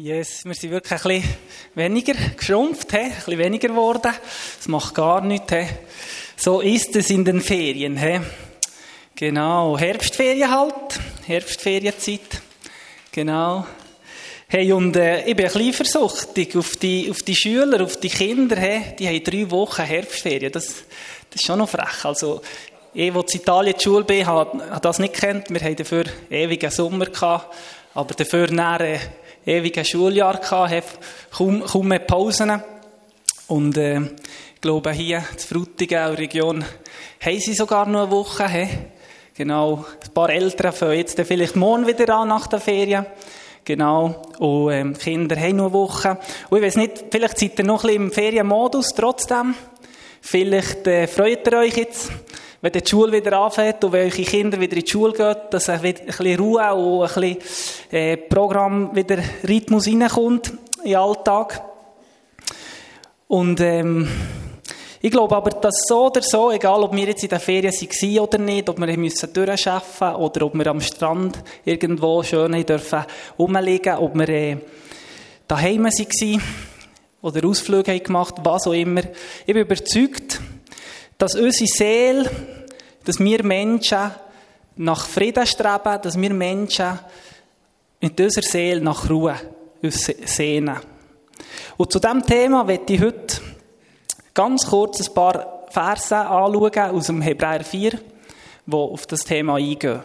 Yes, wir sind wirklich ein bisschen weniger geschrumpft, ein bisschen weniger geworden. Das macht gar nichts. So ist es in den Ferien. Genau, Herbstferien halt, Herbstferienzeit. Genau. Hey, und äh, ich bin ein bisschen versuchtig auf die, auf die Schüler, auf die Kinder. He? Die haben drei Wochen Herbstferien. Das, das ist schon noch frech. Also, ich, als in Italien die Schule bin, habe, das nicht kennt. Wir hatten dafür ewigen Sommer gehabt, aber dafür nachher, ewigen Schuljahr gehabt, kaum, kaum mehr Pausen. Und äh, ich glaube, hier in Frutigen, Region, haben sie sogar noch eine Woche. He? Genau, ein paar Eltern fangen jetzt vielleicht morgen wieder an nach der Ferien. Genau, und ähm, die Kinder haben noch eine Woche. Und ich weiß nicht, vielleicht seid ihr noch ein bisschen im Ferienmodus trotzdem. Vielleicht äh, freut ihr euch jetzt, wenn die Schule wieder anfängt und wenn eure Kinder wieder in die Schule gehen, dass ein bisschen Ruhe und ein bisschen äh, Programm wieder Rhythmus reinkommt in den Alltag. Und ähm, ich glaube aber, dass so oder so, egal ob wir jetzt in den Ferien waren oder nicht, ob wir müssen durchschaffen oder ob wir am Strand irgendwo schön dürfen rumliegen, ob wir äh, daheim waren oder Ausflüge haben gemacht, was auch immer. Ich bin überzeugt, dass unsere Seele, dass wir Menschen nach Frieden streben, dass wir Menschen mit unserer Seele nach Ruhe sehnen. Und zu diesem Thema werde ich heute ganz kurz ein paar Verse anschauen aus dem Hebräer 4, die auf das Thema eingehen.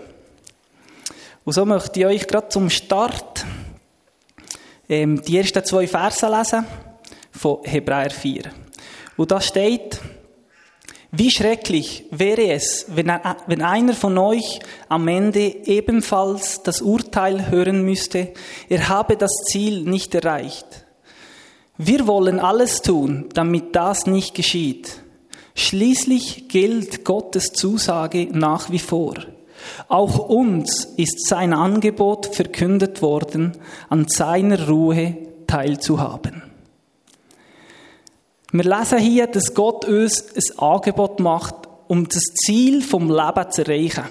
Und so möchte ich euch gerade zum Start ähm, die ersten zwei Verse lesen von Hebräer 4. Und da steht, wie schrecklich wäre es, wenn einer von euch am Ende ebenfalls das Urteil hören müsste, er habe das Ziel nicht erreicht. Wir wollen alles tun, damit das nicht geschieht. Schließlich gilt Gottes Zusage nach wie vor. Auch uns ist sein Angebot verkündet worden, an seiner Ruhe teilzuhaben. Wir lesen hier, dass Gott uns ein Angebot macht, um das Ziel vom Leben zu erreichen.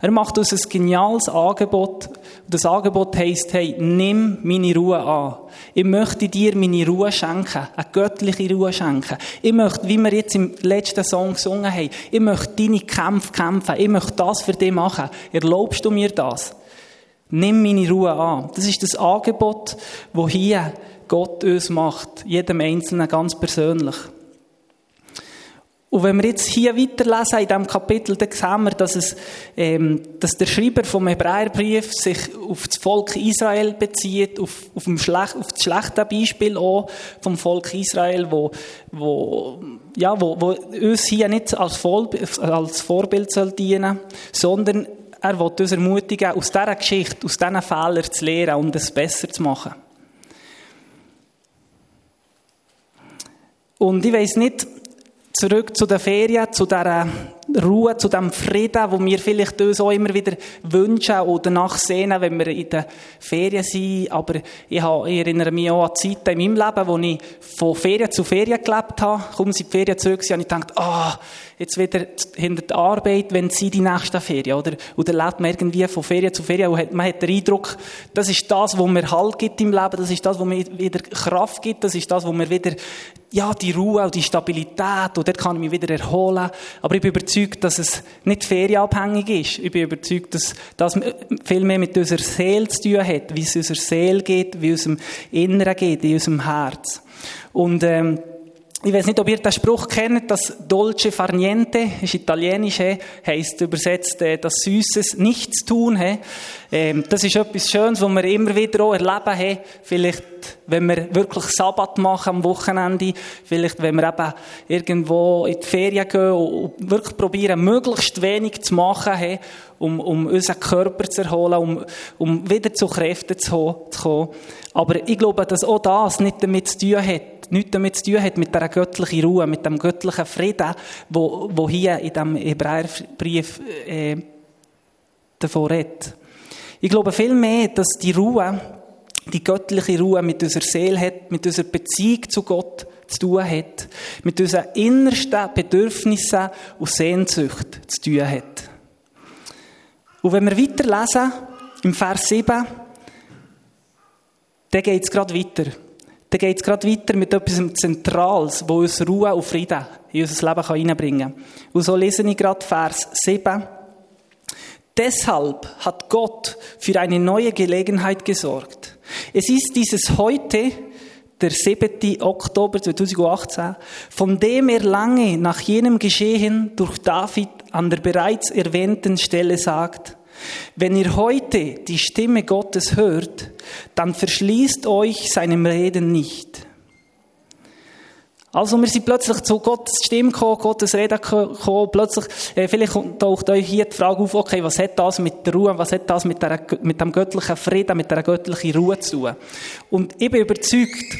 Er macht uns ein geniales Angebot. Das Angebot heisst, hey, nimm meine Ruhe an. Ich möchte dir meine Ruhe schenken, eine göttliche Ruhe schenken. Ich möchte, wie wir jetzt im letzten Song gesungen haben, ich möchte deine Kämpfe kämpfen. Ich möchte das für dich machen. Erlaubst du mir das? Nimm meine Ruhe an. Das ist das Angebot, wo hier Gott uns macht, jedem Einzelnen ganz persönlich. Und wenn wir jetzt hier weiterlesen in diesem Kapitel, dann sehen wir, dass, es, ähm, dass der Schreiber vom Hebräerbrief sich auf das Volk Israel bezieht, auf, auf, Schlech, auf das schlechte Beispiel auch vom Volk Israel, wo, wo, ja, wo, wo uns hier nicht als, Voll, als Vorbild soll dienen sondern er will uns ermutigen, aus dieser Geschichte, aus diesen Fehlern zu lernen und es besser zu machen. Und ich weiß nicht, zurück zu den Ferien, zu dieser Ruhe, zu dem Frieden, wo wir vielleicht uns auch immer wieder wünschen oder nachsehen, wenn wir in den Ferien sind. Aber ich, habe, ich erinnere mich auch an Zeiten in meinem Leben, wo ich von Ferien zu Ferien gelebt habe. Kaum sind die Ferien zurück und ich dachte, ah, oh, jetzt wieder hinter der Arbeit, wenn sie die nächste Ferien, oder? Oder lebt man irgendwie von Ferien zu Ferien und man hat den Eindruck, das ist das, was mir Halt gibt im Leben, das ist das, was mir wieder Kraft gibt, das ist das, was mir wieder, ja, die Ruhe und die Stabilität, und dort kann ich mich wieder erholen. Aber ich bin überzeugt, dass es nicht ferienabhängig ist. Ich bin überzeugt, dass das viel mehr mit unserer Seele zu tun hat, wie es unserer Seele geht, wie es unserem Inneren geht, in unserem Herz. Und, ähm, ich weiß nicht, ob ihr den Spruch kennt, das Dolce far niente, ist italienisch, heisst übersetzt äh, das Süßes nichts tun. Ähm, das ist etwas Schönes, was wir immer wieder auch erleben. Vielleicht, wenn wir wirklich Sabbat machen am Wochenende, vielleicht, wenn wir eben irgendwo in die Ferien gehen und wirklich probieren, möglichst wenig zu machen, um, um unseren Körper zu erholen, um, um wieder zu Kräften zu kommen. Aber ich glaube, dass auch das nicht damit zu tun hat, nichts damit zu tun hat, mit dieser göttlichen Ruhe, mit dem göttlichen Frieden, wo, wo hier in diesem Hebräerbrief äh, davon redet. Ich glaube vielmehr, dass die Ruhe, die göttliche Ruhe mit unserer Seele hat, mit unserer Beziehung zu Gott zu tun hat, mit unseren innersten Bedürfnissen und Sehnsucht zu tun hat. Und wenn wir weiterlesen, im Vers 7, dann geht es gerade weiter. Dann geht es gerade weiter mit etwas Zentrales, wo uns Ruhe und Frieden in unser Leben hineinbringen kann. Und so lese ich gerade Vers 7. Deshalb hat Gott für eine neue Gelegenheit gesorgt. Es ist dieses heute, der 7. Oktober 2018, von dem er lange nach jenem Geschehen durch David an der bereits erwähnten Stelle sagt, wenn ihr heute die Stimme Gottes hört, dann verschließt euch seinem Reden nicht. Also wir sind plötzlich zu Gottes Stimme gekommen, Gottes Reden gekommen, plötzlich, äh, vielleicht taucht euch hier die Frage auf, okay, was hat das mit der Ruhe, was hat das mit, der, mit dem göttlichen Frieden, mit der göttlichen Ruhe zu tun? Und ich bin überzeugt,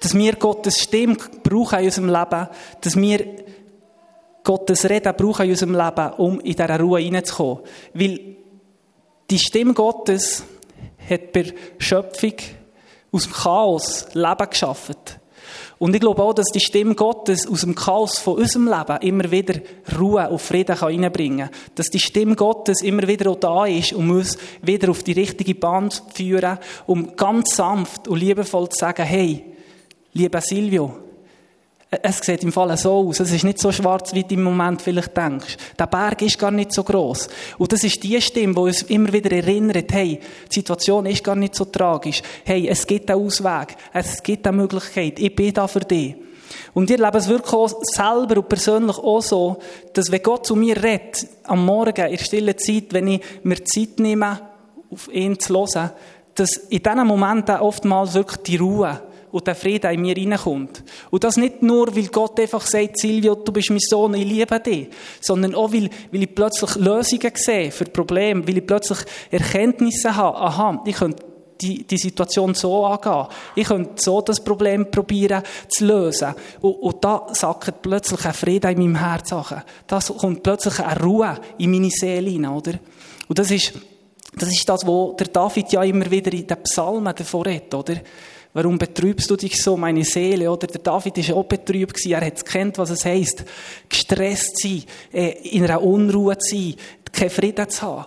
dass wir Gottes Stimme brauchen in unserem Leben, dass wir Gottes Reden brauchen in unserem Leben, um in diese Ruhe hineinzukommen. Weil die Stimme Gottes hat bei Schöpfung aus dem Chaos Leben geschaffen. Und ich glaube auch, dass die Stimme Gottes aus dem Chaos von unserem Leben immer wieder Ruhe und Frieden reinbringen kann. Dass die Stimme Gottes immer wieder auch da ist, um uns wieder auf die richtige Bahn zu führen, um ganz sanft und liebevoll zu sagen, hey, lieber Silvio, es sieht im Fall so aus. Es ist nicht so schwarz, wie du im Moment vielleicht denkst. Der Berg ist gar nicht so groß. Und das ist die Stimme, die uns immer wieder erinnert, hey, die Situation ist gar nicht so tragisch. Hey, es gibt einen Ausweg. Es gibt eine Möglichkeit. Ich bin da für dich. Und ihr lebt es wirklich auch selber und persönlich auch so, dass wenn Gott zu mir redet, am Morgen, in der stillen Zeit, wenn ich mir Zeit nehme, auf ihn zu hören, dass in diesen Momenten oftmals wirklich die Ruhe und der Frieden in mir reinkommt. Und das nicht nur, weil Gott einfach sagt, Silvio, du bist mein Sohn, ich liebe dich, sondern auch, weil, weil ich plötzlich Lösungen sehe für Probleme, weil ich plötzlich Erkenntnisse habe, aha, ich könnte die, die Situation so angehen. Ich könnte so das Problem probieren zu lösen. Und, und da sagt plötzlich ein Frieden in meinem Herz. Da kommt plötzlich eine Ruhe in meine Seele hinein, oder? Und das ist, das ist das, wo der David ja immer wieder in den Psalmen davor redet, oder? Warum betrübst du dich so, meine Seele? Oder der David war auch betrübt. Er hat kennt, was es heisst, gestresst sein, äh, in einer Unruhe sein, keinen Frieden zu haben.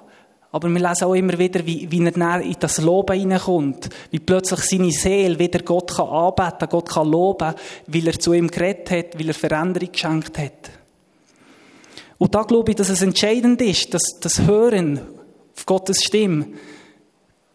Aber wir lesen auch immer wieder, wie, wie er in das Loben hineinkommt. Wie plötzlich seine Seele wieder Gott kann anbeten, Gott kann loben, weil er zu ihm geredet hat, weil er Veränderung geschenkt hat. Und da glaube ich, dass es entscheidend ist, dass das Hören auf Gottes Stimme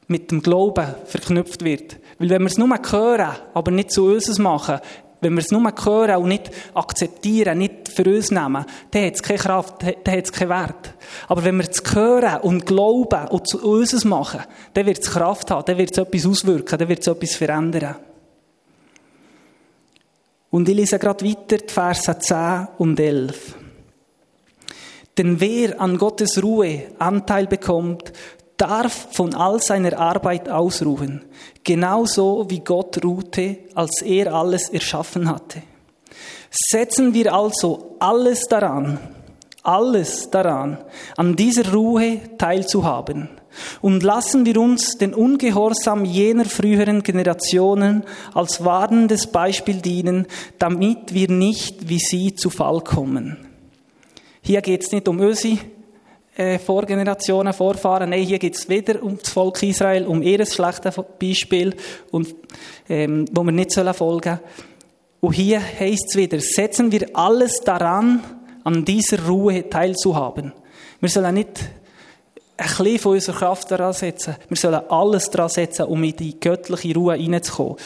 mit dem Glauben verknüpft wird. Weil wenn wir es nur hören, aber nicht zu uns machen, wenn wir es nur hören und nicht akzeptieren, nicht für uns nehmen, dann hat es keine Kraft, dann hat es keinen Wert. Aber wenn wir es hören und glauben und zu uns machen, dann wird es Kraft haben, dann wird es etwas auswirken, dann wird es etwas verändern. Und ich lese gerade weiter die Verse 10 und 11. Denn wer an Gottes Ruhe Anteil bekommt, darf von all seiner Arbeit ausruhen, genauso wie Gott ruhte, als er alles erschaffen hatte. Setzen wir also alles daran, alles daran, an dieser Ruhe teilzuhaben. Und lassen wir uns den Ungehorsam jener früheren Generationen als warnendes Beispiel dienen, damit wir nicht wie sie zu Fall kommen. Hier geht es nicht um Ösi, äh, Vorgenerationen, Vorfahren. Nein, hier geht es wieder um das Volk Israel, um ihr schlechtes Beispiel, und, ähm, wo wir nicht sollen folgen Und hier heißt es wieder, setzen wir alles daran, an dieser Ruhe teilzuhaben. Wir sollen nicht ein bisschen von unserer Kraft daran setzen. Wir sollen alles daran setzen, um in die göttliche Ruhe hineinzukommen.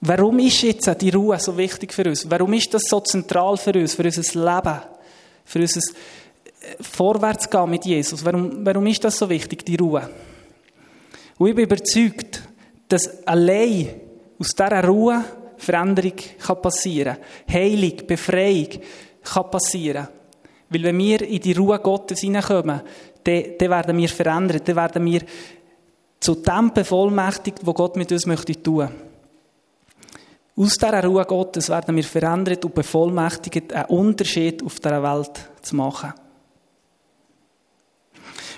Warum ist jetzt die Ruhe so wichtig für uns? Warum ist das so zentral für uns, für unser Leben, für unser vorwärts gehen mit Jesus. Warum, warum ist das so wichtig, die Ruhe? Und ich bin überzeugt, dass allein aus dieser Ruhe Veränderung kann passieren kann. Heilung, Befreiung kann passieren. Weil wenn wir in die Ruhe Gottes hineinkommen, dann, dann werden wir verändert, dann werden wir zu dem bevollmächtigt, wo Gott mit uns möchte tun. Aus dieser Ruhe Gottes werden wir verändert und bevollmächtigt, einen Unterschied auf dieser Welt zu machen.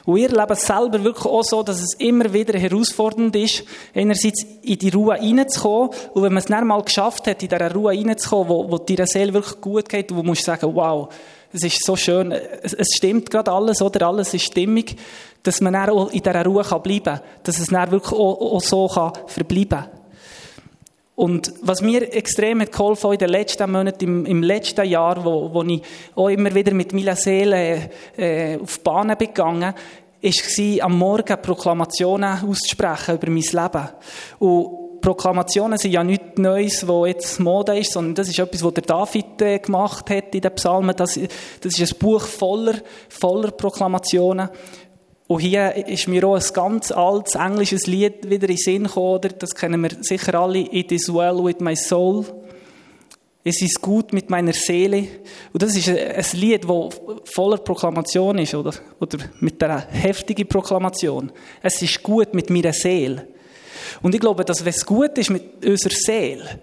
Und ihr lebt selber wirklich auch so, dass es immer wieder herausfordernd ist, einerseits in die Ruhe reinzukommen. Und wenn man es dann mal geschafft hat, in dieser Ruhe reinzukommen, wo, wo deiner Seele wirklich gut geht, wo du musst sagen, wow, es ist so schön, es, es stimmt gerade alles, oder? Alles ist stimmig. dass man dann auch in dieser Ruhe bleiben kann, dass es dann wirklich auch, auch so kann verbleiben kann. Und was mir extrem hat geholfen in den letzten Monaten, im, im letzten Jahr, wo, wo ich auch immer wieder mit meiner Seele äh, auf die Bahn bin gegangen, war, am Morgen Proklamationen auszusprechen über mein Leben. Und Proklamationen sind ja nichts Neues, was jetzt Mode ist, sondern das ist etwas, was der David äh, gemacht hat in den Psalmen. Das, das ist ein Buch voller, voller Proklamationen. Und hier ist mir auch ein ganz altes englisches Lied wieder in den Sinn gekommen, das kennen wir sicher alle, It is well with my soul. Es ist gut mit meiner Seele. Und das ist ein Lied, das voller Proklamation ist, oder? Oder mit einer heftigen Proklamation. Es ist gut mit meiner Seele. Und ich glaube, dass wenn es gut ist mit unserer Seele,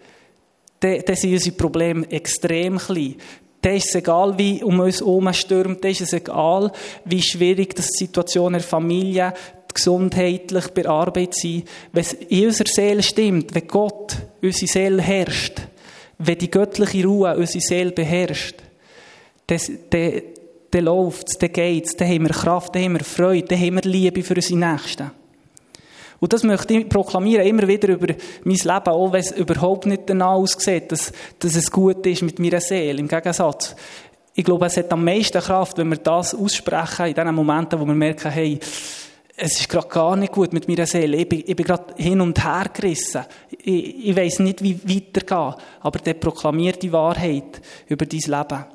dann sind unsere Probleme extrem klein. Dann ist es egal, wie um uns herum stürmt, dann ist es egal, wie schwierig die Situation in der Familie, gesundheitlich bei Arbeit sind. Wenn es in unserer Seele stimmt, wenn Gott unsere Seele herrscht, wenn die göttliche Ruhe unsere Seele beherrscht, dann, dann, dann läuft es, dann geht es, dann haben wir Kraft, dann haben wir Freude, dann haben wir Liebe für unsere Nächsten. Und das möchte ich proklamieren, immer wieder über mein Leben, auch wenn es überhaupt nicht danach aussieht, dass, dass es gut ist mit meiner Seele. Im Gegensatz. Ich glaube, es hat am meisten Kraft, wenn wir das aussprechen, in den Momenten, wo wir merken, hey, es ist gerade gar nicht gut mit meiner Seele. Ich bin, ich bin gerade hin und her gerissen. Ich, ich weiß nicht, wie weitergehen. Aber der proklamiert die Wahrheit über dein Leben.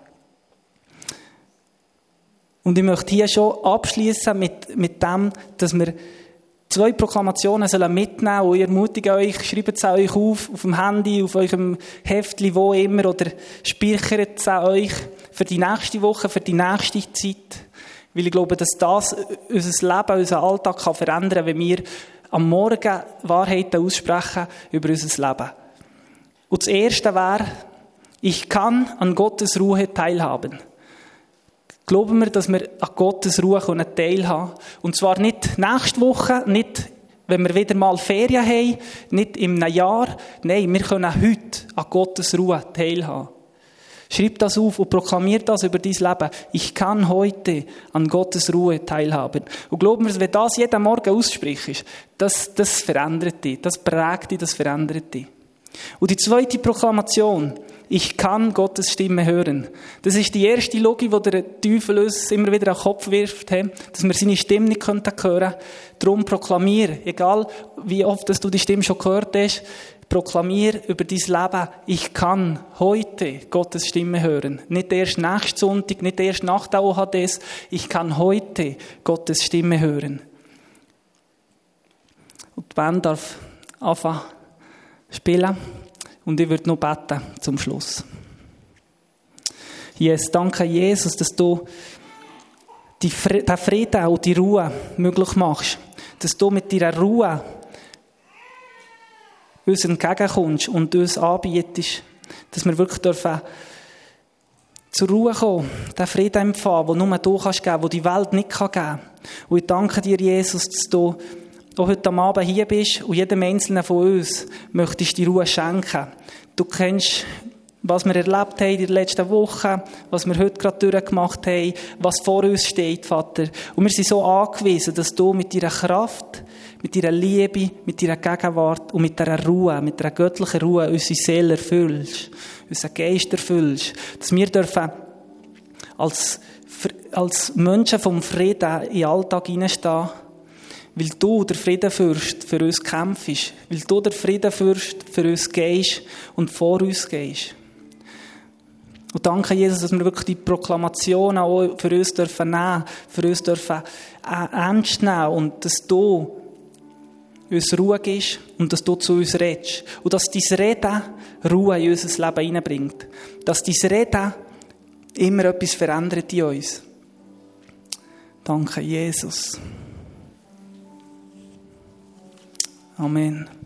Und ich möchte hier schon abschließen mit, mit dem, dass wir zwei Proklamationen sollen mitnehmen und ich ermutige euch, schreibt es euch auf, auf dem Handy, auf eurem Heftli, wo immer, oder speichert es euch für die nächste Woche, für die nächste Zeit. Weil ich glaube, dass das unser Leben, unseren Alltag kann verändern kann, wenn wir am Morgen Wahrheiten aussprechen über unser Leben. Und das Erste wäre, ich kann an Gottes Ruhe teilhaben. Glauben wir, dass wir an Gottes Ruhe teilhaben können. Und zwar nicht nächste Woche, nicht wenn wir wieder mal Ferien haben, nicht im Jahr. Nein, wir können heute an Gottes Ruhe teilhaben. Schreib das auf und proklamiert das über dein Leben. Ich kann heute an Gottes Ruhe teilhaben. Und glaub mir, wenn das jeden Morgen aussprichst, das, das verändert dich, das prägt dich, das verändert dich. Und die zweite Proklamation, ich kann Gottes Stimme hören. Das ist die erste Logik, die der Teufel uns immer wieder an den Kopf wirft, dass wir seine Stimme nicht hören können. Darum proklamier, egal wie oft dass du die Stimme schon gehört hast, proklamier über dein Leben, ich kann heute Gottes Stimme hören. Nicht erst nächsten Sonntag, nicht erst nach der OHDs, ich kann heute Gottes Stimme hören. Und die darf anfangen spielen. Und ich würde noch beten zum Schluss. Jesus, danke Jesus, dass du die, den Frieden und die Ruhe möglich machst. Dass du mit deiner Ruhe uns entgegenkommst und uns anbietest. Dass wir wirklich dürfen zur Ruhe kommen, den Frieden empfangen, den nur du kannst geben, den die Welt nicht geben kann. Und ich danke dir, Jesus, dass du du heute Abend hier bist und jedem Einzelnen von uns möchtest die Ruhe schenken. Du kennst, was wir erlebt haben in den letzten Wochen, was wir heute gerade durchgemacht haben, was vor uns steht, Vater. Und wir sind so angewiesen, dass du mit deiner Kraft, mit deiner Liebe, mit deiner Gegenwart und mit deiner Ruhe, mit deiner göttlichen Ruhe unsere Seele erfüllst, unseren Geist erfüllst, dass wir dürfen als, als Menschen vom Frieden in den Alltag hineinstehen weil du der Friedenfürst für uns kämpfst, weil du der Friedenfürst für uns gehst und vor uns gehst. Und danke, Jesus, dass wir wirklich die Proklamation auch für uns dürfen nehmen, für uns dürfen äh, ernst nehmen und dass du uns Ruhe gibst und dass du zu uns redest. Und dass dein Reden Ruhe in unser Leben hineinbringt. Dass dein Reden immer etwas verändert in uns. Danke, Jesus. Amen.